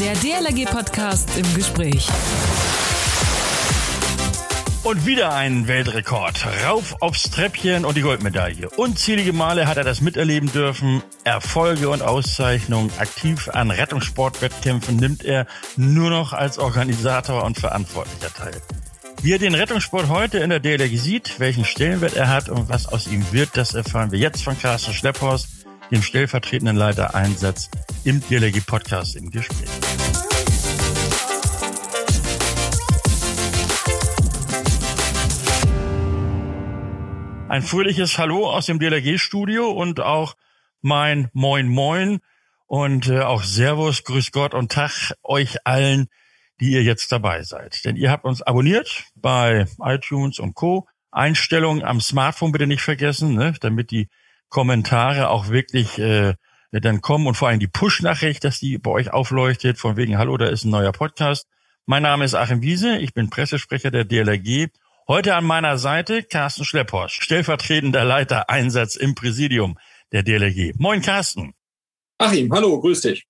Der DLRG-Podcast im Gespräch. Und wieder ein Weltrekord. Rauf aufs Treppchen und die Goldmedaille. Unzählige Male hat er das miterleben dürfen. Erfolge und Auszeichnungen. Aktiv an Rettungssportwettkämpfen nimmt er nur noch als Organisator und Verantwortlicher teil. Wie er den Rettungssport heute in der DLRG sieht, welchen Stellenwert er hat und was aus ihm wird, das erfahren wir jetzt von Carsten Schlepphorst, dem stellvertretenden Leiter Einsatz im DLRG Podcast im Gespräch. Ein fröhliches Hallo aus dem DLRG-Studio und auch mein Moin Moin und äh, auch Servus, Grüß Gott und Tag euch allen, die ihr jetzt dabei seid. Denn ihr habt uns abonniert bei iTunes und Co. Einstellungen am Smartphone bitte nicht vergessen, ne, damit die Kommentare auch wirklich äh, dann kommen und vor allem die Push-Nachricht, dass die bei euch aufleuchtet, von wegen Hallo, da ist ein neuer Podcast. Mein Name ist Achim Wiese, ich bin Pressesprecher der DLRG Heute an meiner Seite Carsten Schlepphorst, stellvertretender Leiter Einsatz im Präsidium der DLRG. Moin Carsten. Achim, hallo, grüß dich.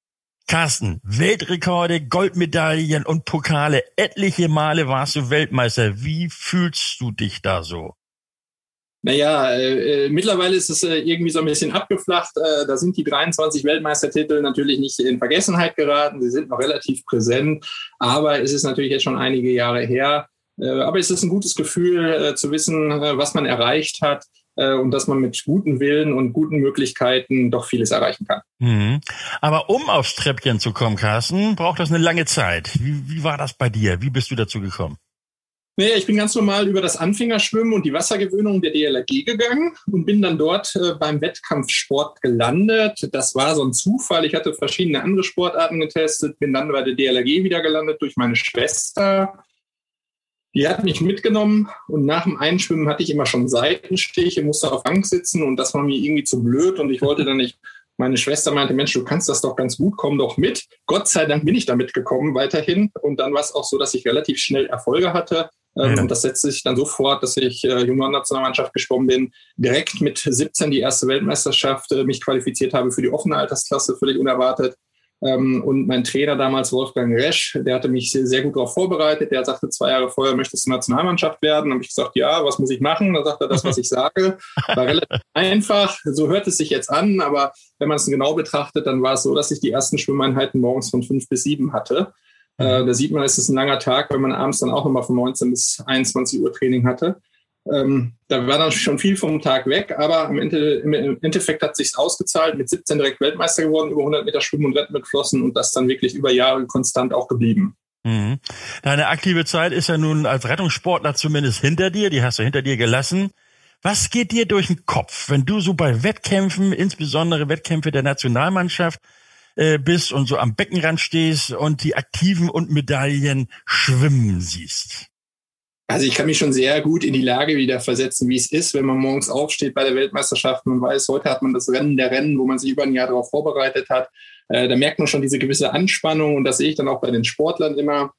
Carsten, Weltrekorde, Goldmedaillen und Pokale. Etliche Male warst du Weltmeister. Wie fühlst du dich da so? Naja, äh, äh, mittlerweile ist es äh, irgendwie so ein bisschen abgeflacht. Äh, da sind die 23 Weltmeistertitel natürlich nicht in Vergessenheit geraten. Sie sind noch relativ präsent. Aber es ist natürlich jetzt schon einige Jahre her. Äh, aber es ist ein gutes Gefühl äh, zu wissen, äh, was man erreicht hat und dass man mit gutem Willen und guten Möglichkeiten doch vieles erreichen kann. Mhm. Aber um aufs Treppchen zu kommen, Carsten, braucht das eine lange Zeit. Wie, wie war das bei dir? Wie bist du dazu gekommen? Naja, ich bin ganz normal über das Anfängerschwimmen und die Wassergewöhnung der DLRG gegangen und bin dann dort äh, beim Wettkampfsport gelandet. Das war so ein Zufall. Ich hatte verschiedene andere Sportarten getestet, bin dann bei der DLRG wieder gelandet durch meine Schwester. Die hat mich mitgenommen und nach dem Einschwimmen hatte ich immer schon Seitenstiche, musste auf Bank sitzen und das war mir irgendwie zu blöd und ich wollte dann nicht. Meine Schwester meinte, Mensch, du kannst das doch ganz gut, komm doch mit. Gott sei Dank bin ich da mitgekommen weiterhin und dann war es auch so, dass ich relativ schnell Erfolge hatte. Ähm, ja. Und das setzte sich dann so fort, dass ich äh, Juniorennationalmannschaft geschwommen bin, direkt mit 17 die erste Weltmeisterschaft äh, mich qualifiziert habe für die offene Altersklasse, völlig unerwartet. Ähm, und mein Trainer damals, Wolfgang Resch, der hatte mich sehr, sehr gut darauf vorbereitet. Der sagte, zwei Jahre vorher möchtest du Nationalmannschaft werden. Habe ich gesagt, ja, was muss ich machen? Dann sagt er, das, was ich sage. War relativ einfach. So hört es sich jetzt an. Aber wenn man es genau betrachtet, dann war es so, dass ich die ersten Schwimmeinheiten morgens von fünf bis sieben hatte. Äh, da sieht man, es ist ein langer Tag, wenn man abends dann auch nochmal von 19 bis 21 Uhr Training hatte. Ähm, da war dann schon viel vom Tag weg, aber im, Ende, im Endeffekt hat sich's ausgezahlt. Mit 17 direkt Weltmeister geworden, über 100 Meter Schwimmen und Retten mit Flossen und das dann wirklich über Jahre konstant auch geblieben. Mhm. Deine aktive Zeit ist ja nun als Rettungssportler zumindest hinter dir, die hast du hinter dir gelassen. Was geht dir durch den Kopf, wenn du so bei Wettkämpfen, insbesondere Wettkämpfe der Nationalmannschaft, äh, bist und so am Beckenrand stehst und die Aktiven und Medaillen schwimmen siehst? Also ich kann mich schon sehr gut in die Lage wieder versetzen, wie es ist, wenn man morgens aufsteht bei der Weltmeisterschaft und weiß, heute hat man das Rennen der Rennen, wo man sich über ein Jahr darauf vorbereitet hat. Äh, da merkt man schon diese gewisse Anspannung und das sehe ich dann auch bei den Sportlern immer.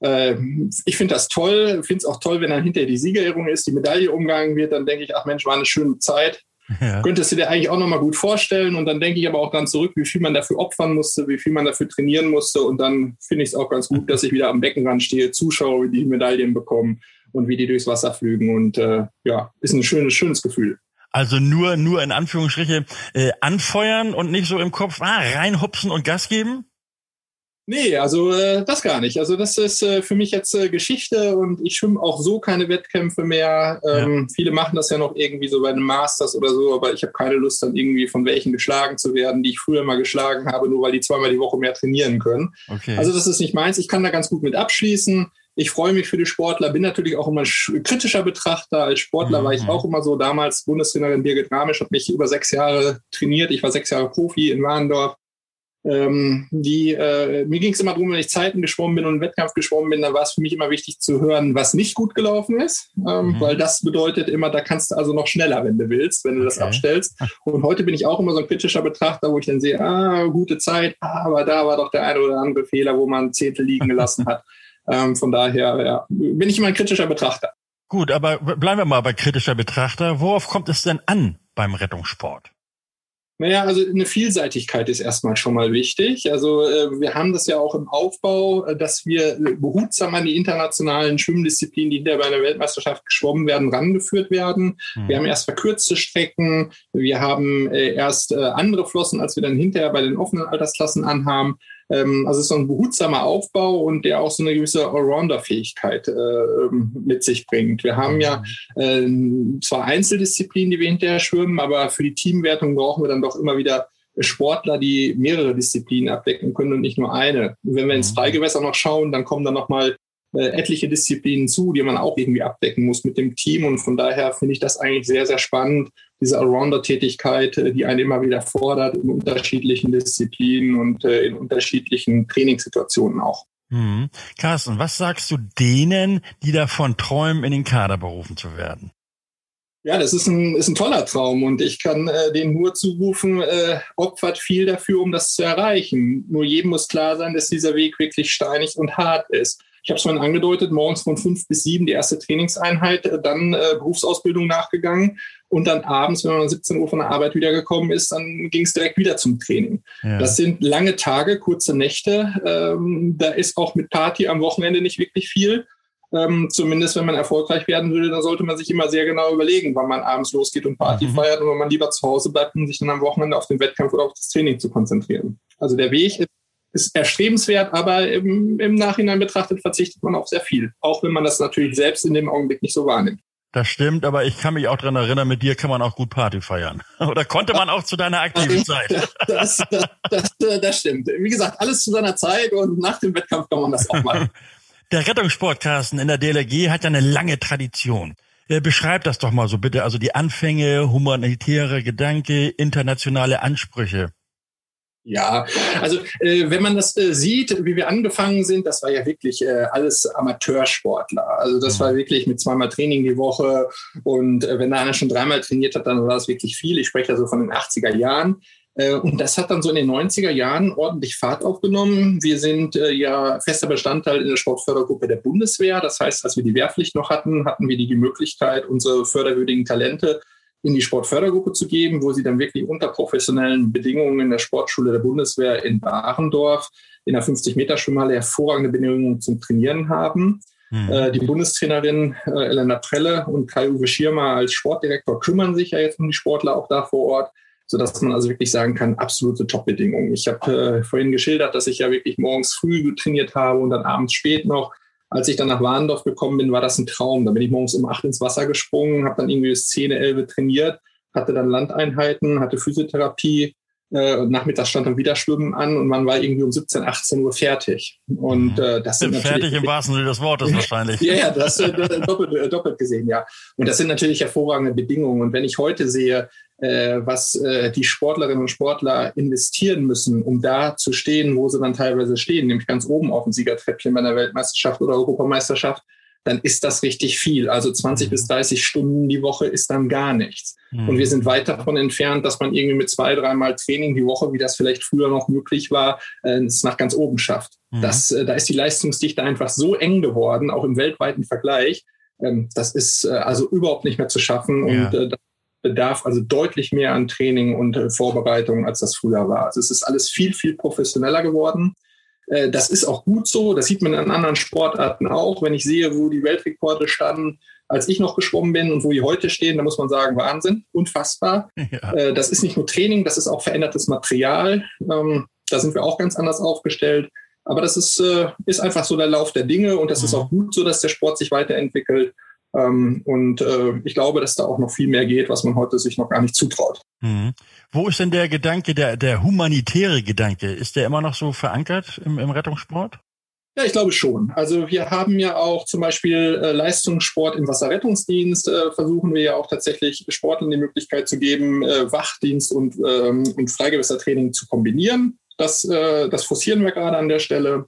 Äh, ich finde das toll, finde es auch toll, wenn dann hinterher die Siegerehrung ist, die Medaille umgegangen wird, dann denke ich, ach Mensch, war eine schöne Zeit. Ja. Könntest du dir eigentlich auch nochmal gut vorstellen. Und dann denke ich aber auch dann zurück, wie viel man dafür opfern musste, wie viel man dafür trainieren musste. Und dann finde ich es auch ganz gut, dass ich wieder am Beckenrand stehe, zuschaue, wie die Medaillen bekommen und wie die durchs Wasser flügen. Und äh, ja, ist ein schönes, schönes Gefühl. Also nur, nur in Anführungsstriche äh, anfeuern und nicht so im Kopf ah, reinhupsen und Gas geben? Nee, also äh, das gar nicht. Also das ist äh, für mich jetzt äh, Geschichte und ich schwimme auch so keine Wettkämpfe mehr. Ähm, ja. Viele machen das ja noch irgendwie so bei den Masters oder so, aber ich habe keine Lust dann irgendwie von welchen geschlagen zu werden, die ich früher mal geschlagen habe, nur weil die zweimal die Woche mehr trainieren können. Okay. Also das ist nicht meins. Ich kann da ganz gut mit abschließen. Ich freue mich für die Sportler, bin natürlich auch immer kritischer Betrachter. Als Sportler mhm. war ich mhm. auch immer so. Damals Bundestrainerin Birgit Ramisch hat mich über sechs Jahre trainiert. Ich war sechs Jahre Profi in Warndorf. Ähm, die, äh, mir ging es immer darum, wenn ich Zeiten geschwommen bin und einen Wettkampf geschwommen bin, dann war es für mich immer wichtig zu hören, was nicht gut gelaufen ist, ähm, mhm. weil das bedeutet immer, da kannst du also noch schneller, wenn du willst, wenn du das abstellst. Und heute bin ich auch immer so ein kritischer Betrachter, wo ich dann sehe, ah, gute Zeit, aber da war doch der eine oder andere Fehler, wo man Zehntel liegen gelassen hat. Ähm, von daher ja, bin ich immer ein kritischer Betrachter. Gut, aber bleiben wir mal bei kritischer Betrachter. Worauf kommt es denn an beim Rettungssport? Naja, also eine Vielseitigkeit ist erstmal schon mal wichtig. Also äh, wir haben das ja auch im Aufbau, äh, dass wir behutsam an die internationalen Schwimmdisziplinen, die hinterher bei einer Weltmeisterschaft geschwommen werden, rangeführt werden. Mhm. Wir haben erst verkürzte Strecken, wir haben äh, erst andere Flossen, als wir dann hinterher bei den offenen Altersklassen anhaben. Ähm, also es ist so ein behutsamer Aufbau und der auch so eine gewisse Allrounder-Fähigkeit äh, mit sich bringt. Wir haben ja äh, zwar Einzeldisziplinen, die wir hinterher schwimmen, aber für die Teamwertung brauchen wir dann doch immer wieder Sportler, die mehrere Disziplinen abdecken können und nicht nur eine. wenn wir ins mhm. Freigewässer noch schauen, dann kommen dann noch mal äh, etliche Disziplinen zu, die man auch irgendwie abdecken muss mit dem Team. Und von daher finde ich das eigentlich sehr, sehr spannend, diese Allrounder-Tätigkeit, äh, die einen immer wieder fordert in unterschiedlichen Disziplinen und äh, in unterschiedlichen Trainingssituationen auch. Hm. Carsten, was sagst du denen, die davon träumen, in den Kader berufen zu werden? Ja, das ist ein, ist ein toller Traum und ich kann äh, denen nur zurufen, äh, opfert viel dafür, um das zu erreichen. Nur jedem muss klar sein, dass dieser Weg wirklich steinig und hart ist. Ich habe es vorhin angedeutet, morgens von fünf bis sieben die erste Trainingseinheit, äh, dann äh, Berufsausbildung nachgegangen und dann abends, wenn man um 17 Uhr von der Arbeit wiedergekommen ist, dann ging es direkt wieder zum Training. Ja. Das sind lange Tage, kurze Nächte. Ähm, da ist auch mit Party am Wochenende nicht wirklich viel. Ähm, zumindest wenn man erfolgreich werden will, dann sollte man sich immer sehr genau überlegen, wann man abends losgeht und Party mhm. feiert und wenn man lieber zu Hause bleibt, um sich dann am Wochenende auf den Wettkampf oder auf das Training zu konzentrieren. Also der Weg ist ist erstrebenswert, aber im, im Nachhinein betrachtet verzichtet man auf sehr viel. Auch wenn man das natürlich selbst in dem Augenblick nicht so wahrnimmt. Das stimmt, aber ich kann mich auch dran erinnern, mit dir kann man auch gut Party feiern. Oder konnte man auch zu deiner aktiven Zeit? Das, das, das, das stimmt. Wie gesagt, alles zu seiner Zeit und nach dem Wettkampf kann man das auch machen. Der Rettungssportkasten in der DLRG hat ja eine lange Tradition. Beschreib das doch mal so bitte. Also die Anfänge, humanitäre Gedanke, internationale Ansprüche. Ja, also äh, wenn man das äh, sieht, wie wir angefangen sind, das war ja wirklich äh, alles Amateursportler. Also das war mhm. wirklich mit zweimal Training die Woche und äh, wenn da einer schon dreimal trainiert hat, dann war das wirklich viel. Ich spreche also von den 80er Jahren. Äh, und das hat dann so in den 90er Jahren ordentlich Fahrt aufgenommen. Wir sind äh, ja fester Bestandteil in der Sportfördergruppe der Bundeswehr. Das heißt, als wir die Wehrpflicht noch hatten, hatten wir die Möglichkeit, unsere förderwürdigen Talente in die Sportfördergruppe zu geben, wo sie dann wirklich unter professionellen Bedingungen in der Sportschule der Bundeswehr in Barendorf in der 50-Meter-Schwimmhalle hervorragende Bedingungen zum Trainieren haben. Mhm. Äh, die Bundestrainerin äh, Elena Prelle und Kai-Uwe Schirmer als Sportdirektor kümmern sich ja jetzt um die Sportler auch da vor Ort, sodass man also wirklich sagen kann, absolute Top-Bedingungen. Ich habe äh, vorhin geschildert, dass ich ja wirklich morgens früh trainiert habe und dann abends spät noch als ich dann nach Warndorf gekommen bin, war das ein Traum. Da bin ich morgens um acht ins Wasser gesprungen, habe dann irgendwie bis 10, 11 trainiert, hatte dann Landeinheiten, hatte Physiotherapie. Äh, und nachmittags stand dann wieder Schwimmen an und man war irgendwie um 17, 18 Uhr fertig. Und äh, das sind natürlich fertig im wahrsten Sinne des Wortes wahrscheinlich. ja, ja, das äh, doppelt, äh, doppelt gesehen, ja. Und das sind natürlich hervorragende Bedingungen. Und wenn ich heute sehe, was äh, die Sportlerinnen und Sportler investieren müssen, um da zu stehen, wo sie dann teilweise stehen, nämlich ganz oben auf dem Siegertreppchen bei einer Weltmeisterschaft oder Europameisterschaft, dann ist das richtig viel. Also 20 mhm. bis 30 Stunden die Woche ist dann gar nichts. Mhm. Und wir sind weit davon entfernt, dass man irgendwie mit zwei, dreimal Training die Woche, wie das vielleicht früher noch möglich war, äh, es nach ganz oben schafft. Mhm. Das, äh, da ist die Leistungsdichte einfach so eng geworden, auch im weltweiten Vergleich. Ähm, das ist äh, also überhaupt nicht mehr zu schaffen. Ja. Und äh, bedarf also deutlich mehr an Training und äh, Vorbereitung, als das früher war. Also es ist alles viel, viel professioneller geworden. Äh, das ist auch gut so. Das sieht man in anderen Sportarten auch. Wenn ich sehe, wo die Weltrekorde standen, als ich noch geschwommen bin und wo die heute stehen, da muss man sagen, Wahnsinn, unfassbar. Ja. Äh, das ist nicht nur Training, das ist auch verändertes Material. Ähm, da sind wir auch ganz anders aufgestellt. Aber das ist, ist einfach so der Lauf der Dinge und das mhm. ist auch gut so, dass der Sport sich weiterentwickelt. Ähm, und äh, ich glaube, dass da auch noch viel mehr geht, was man heute sich noch gar nicht zutraut. Mhm. Wo ist denn der Gedanke, der, der humanitäre Gedanke? Ist der immer noch so verankert im, im Rettungssport? Ja, ich glaube schon. Also wir haben ja auch zum Beispiel äh, Leistungssport im Wasserrettungsdienst, äh, versuchen wir ja auch tatsächlich Sportlern die Möglichkeit zu geben, äh, Wachdienst und, ähm, und Freigewässertraining zu kombinieren. Das, äh, das forcieren wir gerade an der Stelle.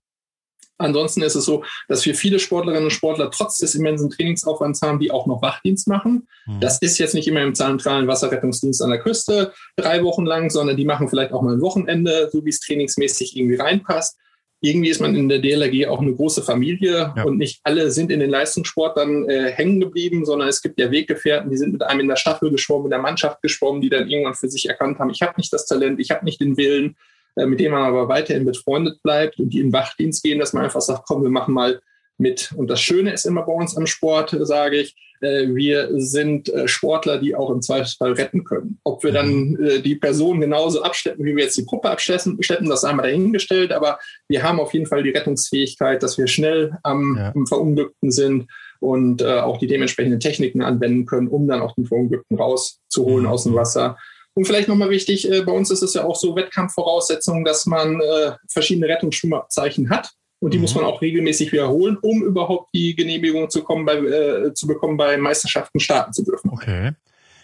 Ansonsten ist es so, dass wir viele Sportlerinnen und Sportler trotz des immensen Trainingsaufwands haben, die auch noch Wachdienst machen. Mhm. Das ist jetzt nicht immer im zentralen Wasserrettungsdienst an der Küste drei Wochen lang, sondern die machen vielleicht auch mal ein Wochenende, so wie es trainingsmäßig irgendwie reinpasst. irgendwie ist man in der DLRG auch eine große Familie ja. und nicht alle sind in den Leistungssport dann äh, hängen geblieben, sondern es gibt ja Weggefährten, die sind mit einem in der Staffel geschwommen, in der Mannschaft geschwommen, die dann irgendwann für sich erkannt haben, ich habe nicht das Talent, ich habe nicht den Willen, mit denen man aber weiterhin befreundet bleibt und die in Wachdienst gehen, dass man einfach sagt, komm, wir machen mal mit. Und das Schöne ist immer bei uns am Sport, sage ich, äh, wir sind äh, Sportler, die auch im Zweifelsfall retten können. Ob wir dann äh, die Person genauso abschleppen, wie wir jetzt die Puppe abschleppen, das einmal dahingestellt, aber wir haben auf jeden Fall die Rettungsfähigkeit, dass wir schnell am, ja. am Verunglückten sind und äh, auch die dementsprechenden Techniken anwenden können, um dann auch den Verunglückten rauszuholen mhm. aus dem Wasser. Und vielleicht nochmal wichtig, äh, bei uns ist es ja auch so Wettkampfvoraussetzungen, dass man äh, verschiedene Rettungsschwimmabzeichen hat. Und die mhm. muss man auch regelmäßig wiederholen, um überhaupt die Genehmigung zu, kommen, bei, äh, zu bekommen, bei Meisterschaften starten zu dürfen. Okay.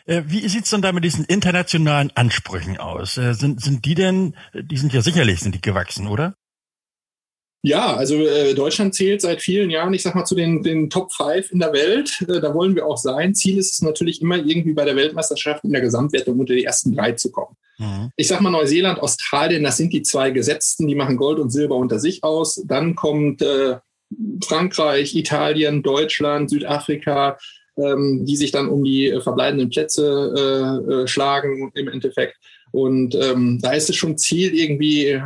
Äh, wie sieht's denn da mit diesen internationalen Ansprüchen aus? Sind, sind die denn, die sind ja sicherlich, sind die gewachsen, oder? Ja, also äh, Deutschland zählt seit vielen Jahren, ich sag mal, zu den, den Top Five in der Welt. Äh, da wollen wir auch sein. Ziel ist es natürlich immer irgendwie bei der Weltmeisterschaft in der Gesamtwertung unter die ersten drei zu kommen. Mhm. Ich sag mal, Neuseeland, Australien, das sind die zwei Gesetzten, die machen Gold und Silber unter sich aus. Dann kommt äh, Frankreich, Italien, Deutschland, Südafrika, ähm, die sich dann um die äh, verbleibenden Plätze äh, äh, schlagen im Endeffekt. Und ähm, da ist es schon Ziel irgendwie äh,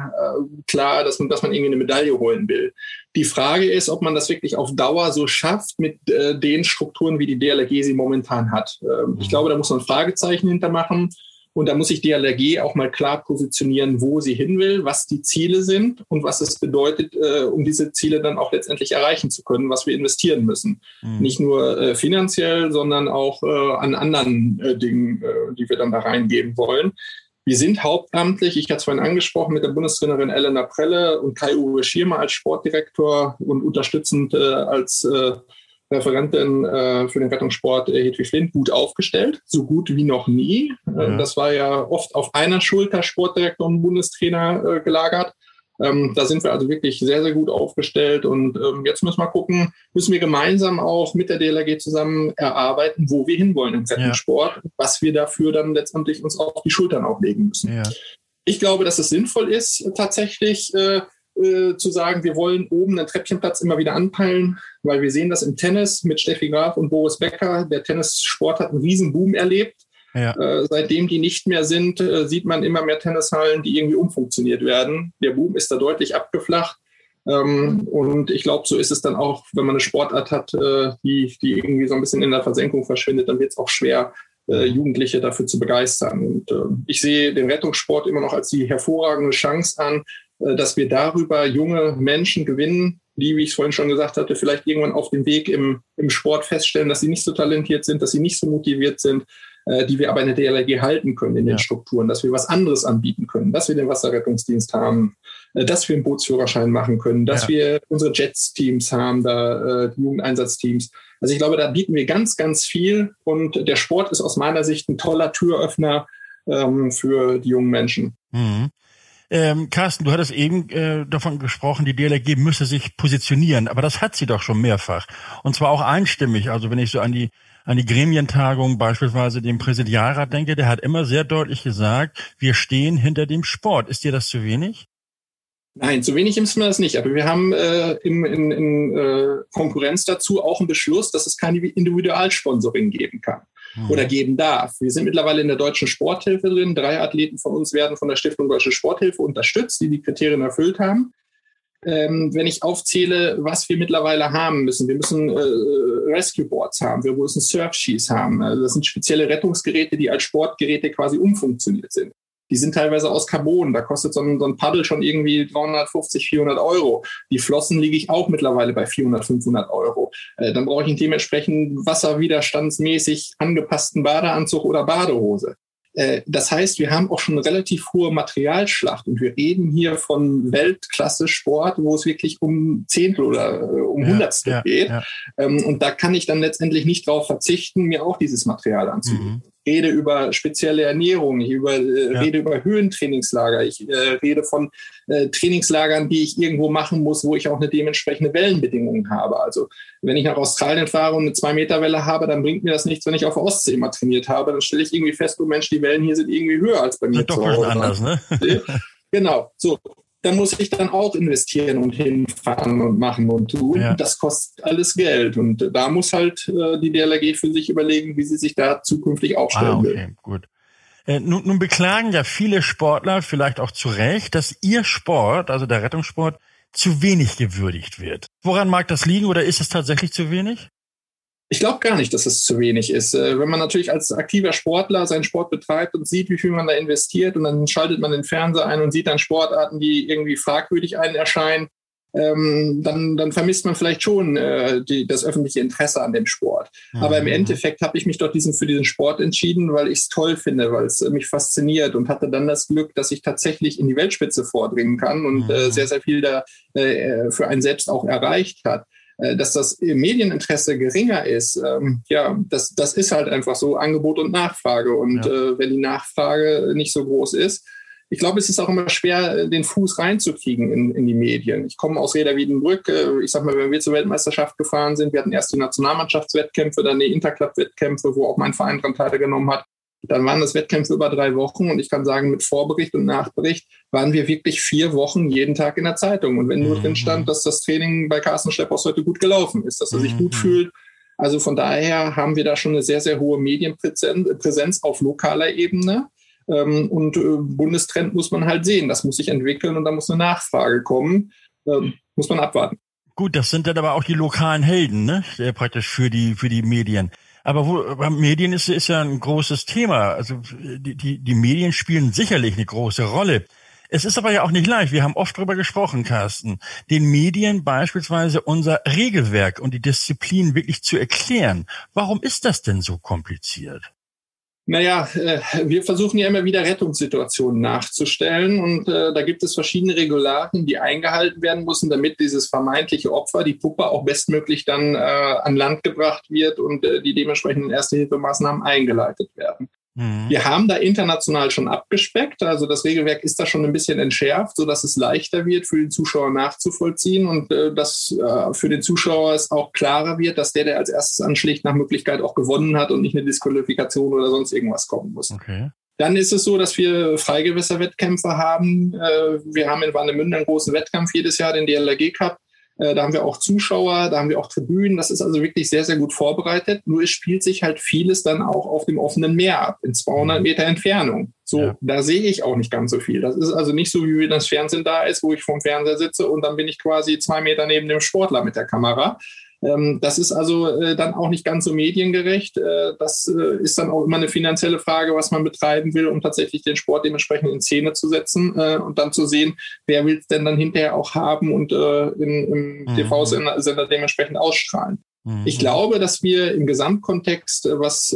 klar, dass man, dass man irgendwie eine Medaille holen will. Die Frage ist, ob man das wirklich auf Dauer so schafft mit äh, den Strukturen, wie die DLRG sie momentan hat. Ähm, ich mhm. glaube, da muss man Fragezeichen hintermachen. Und da muss sich DLRG auch mal klar positionieren, wo sie hin will, was die Ziele sind und was es bedeutet, äh, um diese Ziele dann auch letztendlich erreichen zu können, was wir investieren müssen. Mhm. Nicht nur äh, finanziell, sondern auch äh, an anderen äh, Dingen, äh, die wir dann da reingeben wollen. Wir sind hauptamtlich, ich hatte es vorhin angesprochen, mit der Bundestrainerin Elena Prelle und Kai-Uwe Schirmer als Sportdirektor und unterstützend äh, als äh, Referentin äh, für den Rettungssport äh, Hedwig Flint gut aufgestellt, so gut wie noch nie. Äh, ja. Das war ja oft auf einer Schulter Sportdirektor und Bundestrainer äh, gelagert. Ähm, da sind wir also wirklich sehr, sehr gut aufgestellt. Und ähm, jetzt müssen wir gucken, müssen wir gemeinsam auch mit der DLRG zusammen erarbeiten, wo wir hinwollen im Rettensport, ja. was wir dafür dann letztendlich uns auf die Schultern auflegen müssen. Ja. Ich glaube, dass es sinnvoll ist, tatsächlich äh, äh, zu sagen, wir wollen oben einen Treppchenplatz immer wieder anpeilen, weil wir sehen das im Tennis mit Steffi Graf und Boris Becker. Der Tennissport hat einen riesen Boom erlebt. Ja. Äh, seitdem die nicht mehr sind, äh, sieht man immer mehr Tennishallen, die irgendwie umfunktioniert werden. Der Boom ist da deutlich abgeflacht. Ähm, und ich glaube, so ist es dann auch, wenn man eine Sportart hat, äh, die, die irgendwie so ein bisschen in der Versenkung verschwindet, dann wird es auch schwer, Jugendliche dafür zu begeistern. Und äh, ich sehe den Rettungssport immer noch als die hervorragende Chance an, dass wir darüber junge Menschen gewinnen, die, wie ich es vorhin schon gesagt hatte, vielleicht irgendwann auf dem Weg im, im Sport feststellen, dass sie nicht so talentiert sind, dass sie nicht so motiviert sind, äh, die wir aber in der DLRG halten können in den ja. Strukturen, dass wir was anderes anbieten können, dass wir den Wasserrettungsdienst haben, äh, dass wir einen Bootsführerschein machen können, dass ja. wir unsere Jets-Teams haben, da äh, die Jugendeinsatzteams. Also ich glaube, da bieten wir ganz, ganz viel und der Sport ist aus meiner Sicht ein toller Türöffner ähm, für die jungen Menschen. Mhm. Ähm, Carsten, du hattest eben äh, davon gesprochen, die DLRG müsse sich positionieren, aber das hat sie doch schon mehrfach. Und zwar auch einstimmig. Also wenn ich so an die an die Gremientagung beispielsweise dem Präsidialrat denke, der hat immer sehr deutlich gesagt, wir stehen hinter dem Sport. Ist dir das zu wenig? Nein, zu wenig ist mir das nicht. Aber wir haben äh, in, in, in äh, Konkurrenz dazu auch einen Beschluss, dass es keine Individualsponsoring geben kann hm. oder geben darf. Wir sind mittlerweile in der deutschen Sporthilfe drin. Drei Athleten von uns werden von der Stiftung Deutsche Sporthilfe unterstützt, die die Kriterien erfüllt haben ähm, wenn ich aufzähle, was wir mittlerweile haben müssen. Wir müssen äh, Rescue Boards haben, wir müssen Surfskis haben. Also das sind spezielle Rettungsgeräte, die als Sportgeräte quasi umfunktioniert sind. Die sind teilweise aus Carbon. Da kostet so ein, so ein Paddel schon irgendwie 350, 400 Euro. Die Flossen liege ich auch mittlerweile bei 400, 500 Euro. Äh, dann brauche ich einen dementsprechend wasserwiderstandsmäßig angepassten Badeanzug oder Badehose. Äh, das heißt, wir haben auch schon eine relativ hohe Materialschlacht und wir reden hier von Weltklasse-Sport, wo es wirklich um Zehntel oder äh, um ja, Hundertstel ja, geht. Ja. Ähm, und da kann ich dann letztendlich nicht darauf verzichten, mir auch dieses Material anzubieten. Mhm rede über spezielle Ernährung, ich über, äh, ja. rede über Höhentrainingslager, ich äh, rede von äh, Trainingslagern, die ich irgendwo machen muss, wo ich auch eine dementsprechende Wellenbedingung habe. Also wenn ich nach Australien fahre und eine Zwei-Meter-Welle habe, dann bringt mir das nichts, wenn ich auf der Ostsee immer trainiert habe. Dann stelle ich irgendwie fest, oh Mensch, die Wellen hier sind irgendwie höher als bei mir. Doch zu Hause. anders, ne? genau. So, dann muss ich dann auch investieren und hinfahren und machen und tun. Ja. Das kostet alles Geld. Und da muss halt äh, die DLRG für sich überlegen, wie sie sich da zukünftig aufstellen ah, okay, will. Gut. Äh, nun, nun beklagen ja viele Sportler, vielleicht auch zu Recht, dass ihr Sport, also der Rettungssport, zu wenig gewürdigt wird. Woran mag das liegen oder ist es tatsächlich zu wenig? Ich glaube gar nicht, dass es zu wenig ist. Äh, wenn man natürlich als aktiver Sportler seinen Sport betreibt und sieht, wie viel man da investiert und dann schaltet man den Fernseher ein und sieht dann Sportarten, die irgendwie fragwürdig einen erscheinen, ähm, dann, dann vermisst man vielleicht schon äh, die, das öffentliche Interesse an dem Sport. Mhm. Aber im Endeffekt habe ich mich doch diesen, für diesen Sport entschieden, weil ich es toll finde, weil es mich fasziniert und hatte dann das Glück, dass ich tatsächlich in die Weltspitze vordringen kann und mhm. äh, sehr, sehr viel da äh, für einen selbst auch erreicht hat. Äh, dass das Medieninteresse geringer ist, ähm, ja, das, das ist halt einfach so Angebot und Nachfrage. Und ja. äh, wenn die Nachfrage nicht so groß ist, ich glaube, es ist auch immer schwer, den Fuß reinzukriegen in, in die Medien. Ich komme aus Reda Wiedenbrück. Äh, ich sag mal, wenn wir zur Weltmeisterschaft gefahren sind, wir hatten erst die Nationalmannschaftswettkämpfe, dann die Interclub-Wettkämpfe, wo auch mein Verein daran teilgenommen hat. Dann waren das Wettkämpfe über drei Wochen und ich kann sagen, mit Vorbericht und Nachbericht waren wir wirklich vier Wochen jeden Tag in der Zeitung. Und wenn nur mhm. drin stand, dass das Training bei Carsten Schlepphaus heute gut gelaufen ist, dass er sich gut mhm. fühlt. Also von daher haben wir da schon eine sehr, sehr hohe Medienpräsenz auf lokaler Ebene. Ähm, und äh, Bundestrend muss man halt sehen. Das muss sich entwickeln und da muss eine Nachfrage kommen. Ähm, muss man abwarten. Gut, das sind dann aber auch die lokalen Helden, ne? Praktisch für die, für die Medien. Aber wo, Medien ist, ist ja ein großes Thema. Also die, die, die Medien spielen sicherlich eine große Rolle. Es ist aber ja auch nicht leicht. Wir haben oft drüber gesprochen, Carsten, den Medien beispielsweise unser Regelwerk und die Disziplin wirklich zu erklären. Warum ist das denn so kompliziert? Naja, äh, wir versuchen ja immer wieder Rettungssituationen nachzustellen und äh, da gibt es verschiedene Regularien, die eingehalten werden müssen, damit dieses vermeintliche Opfer, die Puppe, auch bestmöglich dann äh, an Land gebracht wird und äh, die dementsprechenden Erste-Hilfemaßnahmen eingeleitet werden. Mhm. Wir haben da international schon abgespeckt, also das Regelwerk ist da schon ein bisschen entschärft, so dass es leichter wird für den Zuschauer nachzuvollziehen und äh, dass äh, für den Zuschauer es auch klarer wird, dass der, der als erstes anschlägt, nach Möglichkeit auch gewonnen hat und nicht eine Disqualifikation oder sonst irgendwas kommen muss. Okay. Dann ist es so, dass wir Freigewässerwettkämpfe haben. Äh, wir haben in Warnemünde einen großen Wettkampf jedes Jahr, den DLRG Cup. Äh, da haben wir auch Zuschauer, da haben wir auch Tribünen. Das ist also wirklich sehr, sehr gut vorbereitet. Nur es spielt sich halt vieles dann auch auf dem offenen Meer ab, in 200 mhm. Meter Entfernung. So, ja. da sehe ich auch nicht ganz so viel. Das ist also nicht so, wie wenn das Fernsehen da ist, wo ich vorm Fernseher sitze und dann bin ich quasi zwei Meter neben dem Sportler mit der Kamera. Ähm, das ist also äh, dann auch nicht ganz so mediengerecht. Äh, das äh, ist dann auch immer eine finanzielle Frage, was man betreiben will, um tatsächlich den Sport dementsprechend in Szene zu setzen und dann zu sehen, wer will es denn dann hinterher auch haben und im mhm. TV-Sender dementsprechend ausstrahlen. Mhm. Ich glaube, dass wir im Gesamtkontext, was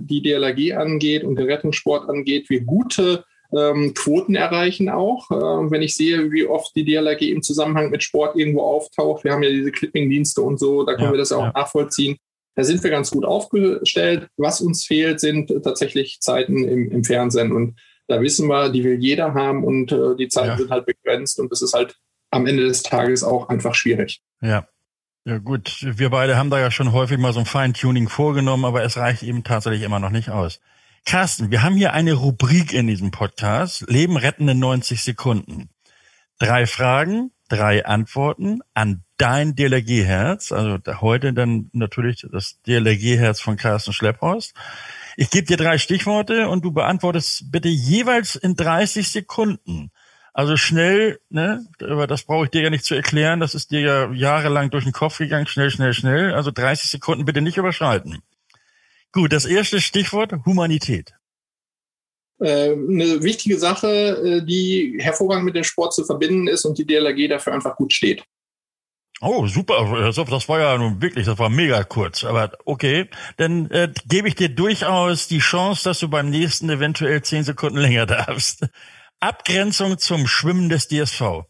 die DLRG angeht und den Rettungssport angeht, wir gute ähm, Quoten erreichen auch. Äh, wenn ich sehe, wie oft die DLRG im Zusammenhang mit Sport irgendwo auftaucht, wir haben ja diese Clipping-Dienste und so, da können ja, wir das ja auch ja. nachvollziehen. Da sind wir ganz gut aufgestellt. Was uns fehlt, sind tatsächlich Zeiten im, im Fernsehen. Und da wissen wir, die will jeder haben und äh, die Zeiten ja. sind halt begrenzt und das ist halt am Ende des Tages auch einfach schwierig. Ja. Ja gut, wir beide haben da ja schon häufig mal so ein Feintuning vorgenommen, aber es reicht eben tatsächlich immer noch nicht aus. Carsten, wir haben hier eine Rubrik in diesem Podcast. Leben rettende 90 Sekunden. Drei Fragen, drei Antworten an dein DLRG-Herz. Also heute dann natürlich das DLRG-Herz von Carsten Schlepphorst. Ich gebe dir drei Stichworte und du beantwortest bitte jeweils in 30 Sekunden. Also schnell, ne, das brauche ich dir ja nicht zu erklären. Das ist dir ja jahrelang durch den Kopf gegangen. Schnell, schnell, schnell. Also 30 Sekunden bitte nicht überschreiten. Gut, das erste Stichwort Humanität. Äh, eine wichtige Sache, äh, die hervorragend mit dem Sport zu verbinden ist und die DLRG dafür einfach gut steht. Oh, super. Das war ja nun wirklich, das war mega kurz. Aber okay, dann äh, gebe ich dir durchaus die Chance, dass du beim nächsten eventuell zehn Sekunden länger darfst. Abgrenzung zum Schwimmen des DSV.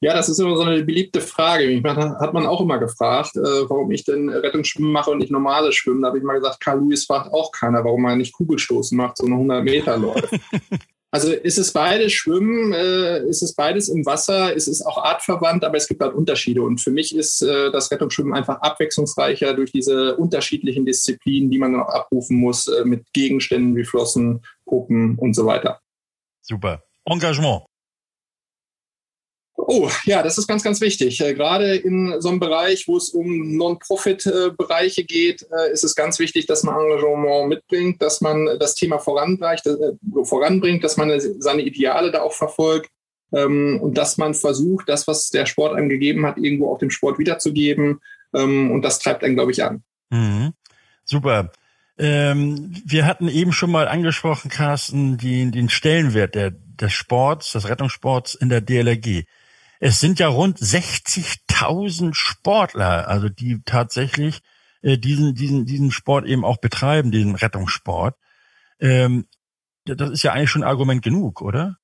Ja, das ist immer so eine beliebte Frage. Mich hat man auch immer gefragt, äh, warum ich denn Rettungsschwimmen mache und nicht normales Schwimmen. Da habe ich mal gesagt, Karl Lewis fragt auch keiner, warum er nicht Kugelstoßen macht, so eine 100 Meter läuft. also ist es beides Schwimmen, äh, ist es beides im Wasser, ist es auch artverwandt, aber es gibt halt Unterschiede. Und für mich ist äh, das Rettungsschwimmen einfach abwechslungsreicher durch diese unterschiedlichen Disziplinen, die man noch abrufen muss, mit Gegenständen wie Flossen, Puppen und so weiter. Super. Engagement. Oh, ja, das ist ganz, ganz wichtig. Äh, gerade in so einem Bereich, wo es um Non-Profit-Bereiche geht, äh, ist es ganz wichtig, dass man Engagement mitbringt, dass man das Thema voranbringt, äh, voranbringt dass man seine Ideale da auch verfolgt ähm, und dass man versucht, das, was der Sport einem gegeben hat, irgendwo auch dem Sport wiederzugeben. Ähm, und das treibt einen, glaube ich, an. Mhm. Super. Ähm, wir hatten eben schon mal angesprochen, Carsten, die, den Stellenwert der, des Sports, des Rettungssports in der DLRG. Es sind ja rund 60.000 Sportler, also die tatsächlich äh, diesen, diesen, diesen Sport eben auch betreiben, diesen Rettungssport. Ähm, das ist ja eigentlich schon Argument genug, oder?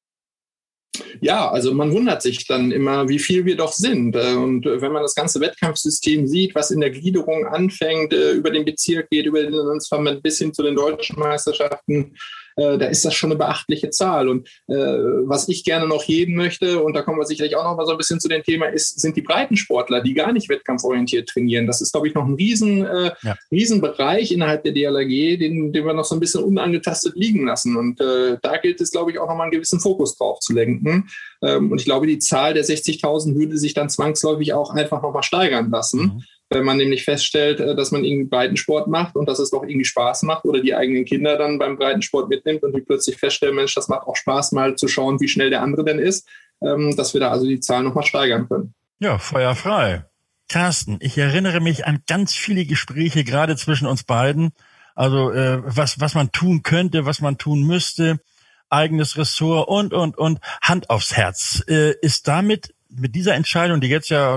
Ja, also man wundert sich dann immer, wie viel wir doch sind. Äh, und wenn man das ganze Wettkampfsystem sieht, was in der Gliederung anfängt, äh, über den Bezirk geht, über den Landsverband bis hin zu den deutschen Meisterschaften, äh, da ist das schon eine beachtliche Zahl. Und äh, was ich gerne noch heben möchte, und da kommen wir sicherlich auch noch mal so ein bisschen zu dem Thema, ist, sind die Breitensportler, die gar nicht wettkampforientiert trainieren. Das ist, glaube ich, noch ein riesen, äh, ja. Riesenbereich innerhalb der DLRG, den, den wir noch so ein bisschen unangetastet liegen lassen. Und äh, da gilt es, glaube ich, auch noch mal einen gewissen Fokus drauf zu lenken. Ähm, und ich glaube, die Zahl der 60.000 würde sich dann zwangsläufig auch einfach noch mal steigern lassen. Mhm wenn man nämlich feststellt, äh, dass man irgendwie Breitensport macht und dass es doch irgendwie Spaß macht oder die eigenen Kinder dann beim Breitensport mitnimmt und die plötzlich feststellen, Mensch, das macht auch Spaß, mal zu schauen, wie schnell der andere denn ist, ähm, dass wir da also die Zahlen nochmal steigern können. Ja, feuerfrei. Carsten, ich erinnere mich an ganz viele Gespräche, gerade zwischen uns beiden. Also äh, was, was man tun könnte, was man tun müsste, eigenes Ressort und, und, und Hand aufs Herz. Äh, ist damit mit dieser Entscheidung, die jetzt ja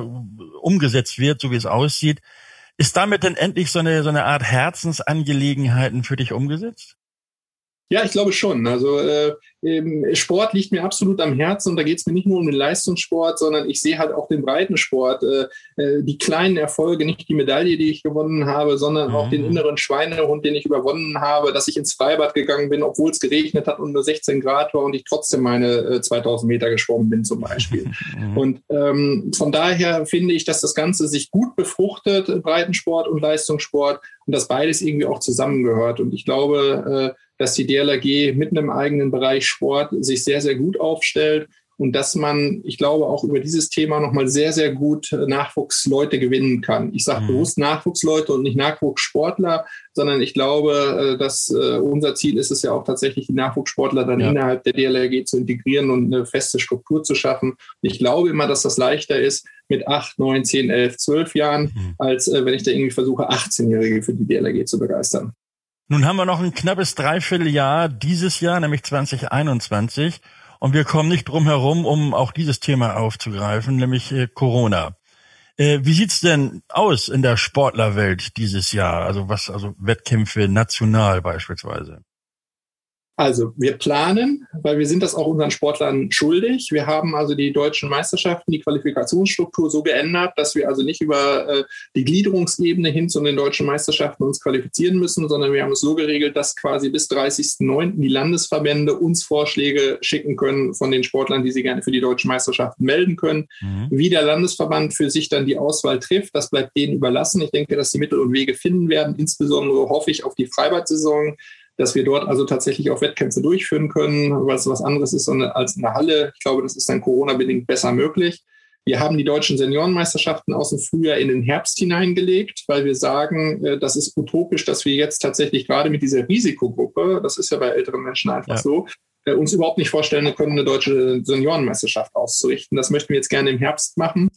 umgesetzt wird, so wie es aussieht, ist damit denn endlich so eine, so eine Art Herzensangelegenheiten für dich umgesetzt? Ja, ich glaube schon. Also äh, Sport liegt mir absolut am Herzen und da geht es mir nicht nur um den Leistungssport, sondern ich sehe halt auch den Breitensport, äh, äh, die kleinen Erfolge, nicht die Medaille, die ich gewonnen habe, sondern mhm. auch den mhm. inneren Schweinehund, den ich überwunden habe, dass ich ins Freibad gegangen bin, obwohl es geregnet hat und nur 16 Grad war und ich trotzdem meine äh, 2000 Meter geschwommen bin zum Beispiel. Mhm. Und ähm, von daher finde ich, dass das Ganze sich gut befruchtet, Breitensport und Leistungssport und dass beides irgendwie auch zusammengehört. Und ich glaube, äh, dass die DLRG mit einem eigenen Bereich Sport sich sehr, sehr gut aufstellt und dass man, ich glaube, auch über dieses Thema nochmal sehr, sehr gut Nachwuchsleute gewinnen kann. Ich sage mhm. bewusst Nachwuchsleute und nicht Nachwuchssportler, sondern ich glaube, äh, dass äh, unser Ziel ist es ja auch tatsächlich, die Nachwuchssportler dann ja. innerhalb der DLRG zu integrieren und eine feste Struktur zu schaffen. Und ich glaube immer, dass das leichter ist mit acht, neun, zehn, elf, zwölf Jahren, mhm. als äh, wenn ich da irgendwie versuche, 18-Jährige für die DLRG zu begeistern. Nun haben wir noch ein knappes Dreivierteljahr dieses Jahr, nämlich 2021. Und wir kommen nicht drum herum, um auch dieses Thema aufzugreifen, nämlich äh, Corona. Äh, wie sieht's denn aus in der Sportlerwelt dieses Jahr? Also was, also Wettkämpfe national beispielsweise? Also wir planen, weil wir sind das auch unseren Sportlern schuldig. Wir haben also die deutschen Meisterschaften, die Qualifikationsstruktur so geändert, dass wir also nicht über äh, die Gliederungsebene hin zu den deutschen Meisterschaften uns qualifizieren müssen, sondern wir haben es so geregelt, dass quasi bis 30.09. die Landesverbände uns Vorschläge schicken können von den Sportlern, die sie gerne für die deutschen Meisterschaften melden können. Mhm. Wie der Landesverband für sich dann die Auswahl trifft, das bleibt denen überlassen. Ich denke, dass sie Mittel und Wege finden werden. Insbesondere hoffe ich auf die Freibad-Saison dass wir dort also tatsächlich auch Wettkämpfe durchführen können, weil es was anderes ist als in der Halle. Ich glaube, das ist dann Corona-bedingt besser möglich. Wir haben die deutschen Seniorenmeisterschaften aus dem Frühjahr in den Herbst hineingelegt, weil wir sagen, äh, das ist utopisch, dass wir jetzt tatsächlich gerade mit dieser Risikogruppe, das ist ja bei älteren Menschen einfach ja. so, äh, uns überhaupt nicht vorstellen können, eine deutsche Seniorenmeisterschaft auszurichten. Das möchten wir jetzt gerne im Herbst machen.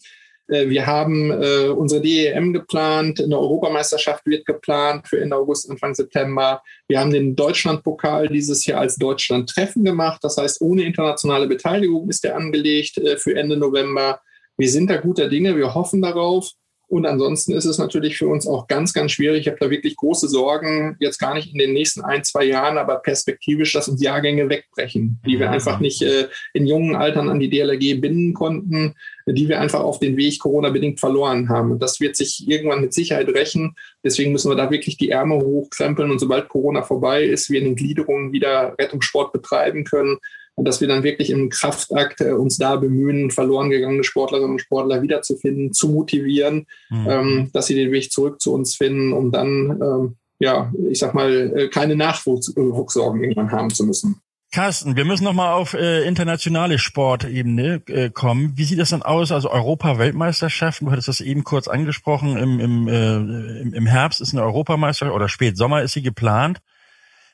Äh, wir haben äh, unsere DEM geplant, eine Europameisterschaft wird geplant für Ende August, Anfang September. Wir haben den Deutschlandpokal dieses Jahr als Deutschland-Treffen gemacht. Das heißt, ohne internationale Beteiligung ist der angelegt äh, für Ende November. Wir sind da guter Dinge, wir hoffen darauf. Und ansonsten ist es natürlich für uns auch ganz, ganz schwierig. Ich habe da wirklich große Sorgen, jetzt gar nicht in den nächsten ein, zwei Jahren, aber perspektivisch, dass uns Jahrgänge wegbrechen, die wir einfach nicht äh, in jungen Altern an die DLRG binden konnten, die wir einfach auf den Weg Corona-bedingt verloren haben. Und das wird sich irgendwann mit Sicherheit rächen. Deswegen müssen wir da wirklich die Ärmel hochkrempeln und sobald Corona vorbei ist, wir in den Gliederungen wieder Rettungssport betreiben können, dass wir dann wirklich im Kraftakt äh, uns da bemühen, verloren gegangene Sportlerinnen und Sportler wiederzufinden, zu motivieren, mhm. ähm, dass sie den Weg zurück zu uns finden, um dann, ähm, ja, ich sag mal, äh, keine Nachwuchssorgen irgendwann haben zu müssen. Carsten, wir müssen nochmal auf äh, internationale Sportebene äh, kommen. Wie sieht das dann aus? Also Europa-Weltmeisterschaften, du hattest das eben kurz angesprochen, im, im, äh, im Herbst ist eine Europameisterschaft oder Spätsommer ist sie geplant.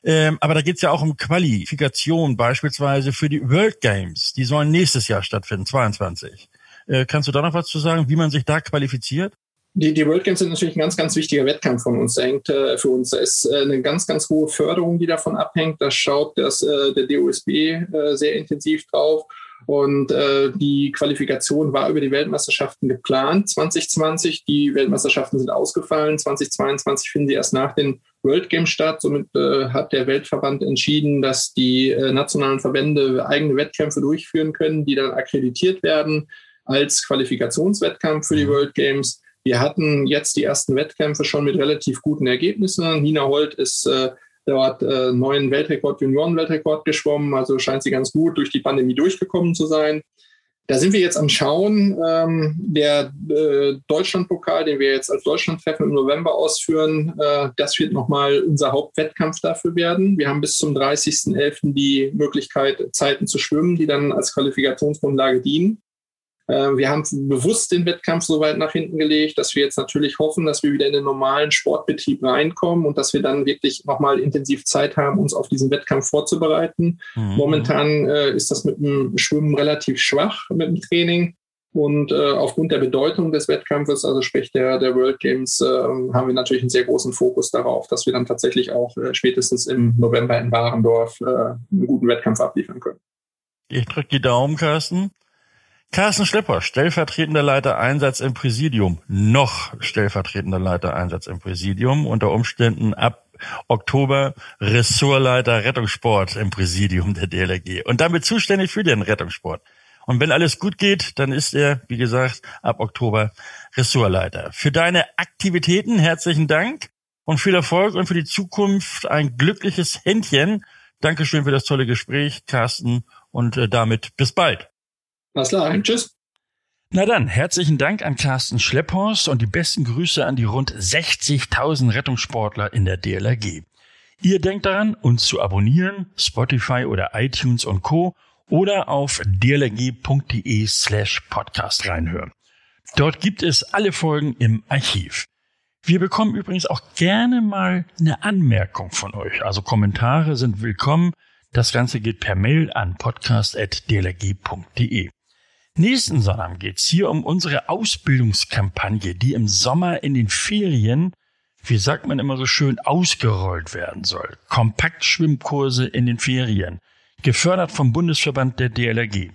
Ähm, aber da geht's ja auch um Qualifikation, beispielsweise für die World Games. Die sollen nächstes Jahr stattfinden, 22. Äh, kannst du da noch was zu sagen, wie man sich da qualifiziert? die, die World Games sind natürlich ein ganz, ganz wichtiger Wettkampf von uns. Hängt äh, für uns da ist äh, eine ganz, ganz hohe Förderung, die davon abhängt. Da schaut das, äh, der DOSB äh, sehr intensiv drauf. Und äh, die Qualifikation war über die Weltmeisterschaften geplant 2020. Die Weltmeisterschaften sind ausgefallen. 2022 finden sie erst nach den World Games statt. Somit äh, hat der Weltverband entschieden, dass die äh, nationalen Verbände eigene Wettkämpfe durchführen können, die dann akkreditiert werden als Qualifikationswettkampf für die mhm. World Games. Wir hatten jetzt die ersten Wettkämpfe schon mit relativ guten Ergebnissen. Nina Holt ist äh, dort äh, neuen Weltrekord, Junioren-Weltrekord geschwommen. Also scheint sie ganz gut durch die Pandemie durchgekommen zu sein. Da sind wir jetzt am Schauen. Ähm, der äh, Deutschlandpokal, den wir jetzt als Deutschlandtreffen im November ausführen, äh, das wird nochmal unser Hauptwettkampf dafür werden. Wir haben bis zum 30.11. die Möglichkeit, Zeiten zu schwimmen, die dann als Qualifikationsgrundlage dienen. Äh, wir haben bewusst den Wettkampf so weit nach hinten gelegt, dass wir jetzt natürlich hoffen, dass wir wieder in den normalen Sportbetrieb reinkommen und dass wir dann wirklich nochmal intensiv Zeit haben, uns auf diesen Wettkampf vorzubereiten. Mhm. Momentan äh, ist das mit dem Schwimmen relativ schwach mit dem Training. Und äh, aufgrund der Bedeutung des Wettkampfes, also sprich der, der World Games, äh, haben wir natürlich einen sehr großen Fokus darauf, dass wir dann tatsächlich auch äh, spätestens im November in Warendorf äh, einen guten Wettkampf abliefern können. Ich drücke die Daumen, Carsten. Carsten Schlepper, stellvertretender Leiter Einsatz im Präsidium, noch stellvertretender Leiter Einsatz im Präsidium, unter Umständen ab Oktober Ressortleiter Rettungssport im Präsidium der DLRG und damit zuständig für den Rettungssport. Und wenn alles gut geht, dann ist er, wie gesagt, ab Oktober Ressortleiter. Für deine Aktivitäten herzlichen Dank und viel Erfolg und für die Zukunft ein glückliches Händchen. Dankeschön für das tolle Gespräch, Carsten, und äh, damit bis bald. Alles klar, tschüss. Na dann, herzlichen Dank an Carsten Schlepphorst und die besten Grüße an die rund 60.000 Rettungssportler in der DLRG. Ihr denkt daran, uns zu abonnieren, Spotify oder iTunes und Co. oder auf dlrg.de slash podcast reinhören. Dort gibt es alle Folgen im Archiv. Wir bekommen übrigens auch gerne mal eine Anmerkung von euch. Also Kommentare sind willkommen. Das Ganze geht per Mail an podcast.dlrg.de. Nächsten Sonntag geht's hier um unsere Ausbildungskampagne, die im Sommer in den Ferien, wie sagt man immer so schön, ausgerollt werden soll. Kompaktschwimmkurse in den Ferien, gefördert vom Bundesverband der DLRG.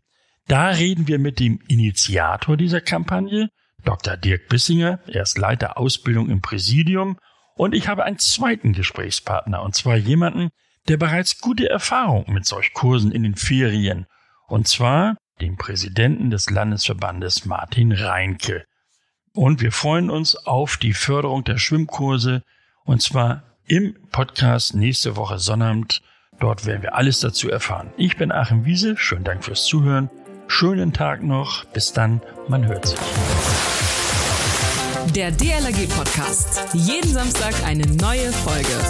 Da reden wir mit dem Initiator dieser Kampagne, Dr. Dirk Bissinger, er ist Leiter Ausbildung im Präsidium, und ich habe einen zweiten Gesprächspartner, und zwar jemanden, der bereits gute Erfahrung mit solch Kursen in den Ferien, und zwar dem Präsidenten des Landesverbandes Martin Reinke. Und wir freuen uns auf die Förderung der Schwimmkurse und zwar im Podcast nächste Woche Sonnabend. Dort werden wir alles dazu erfahren. Ich bin Achim Wiese. Schönen Dank fürs Zuhören. Schönen Tag noch. Bis dann. Man hört sich. Der DLRG Podcast. Jeden Samstag eine neue Folge.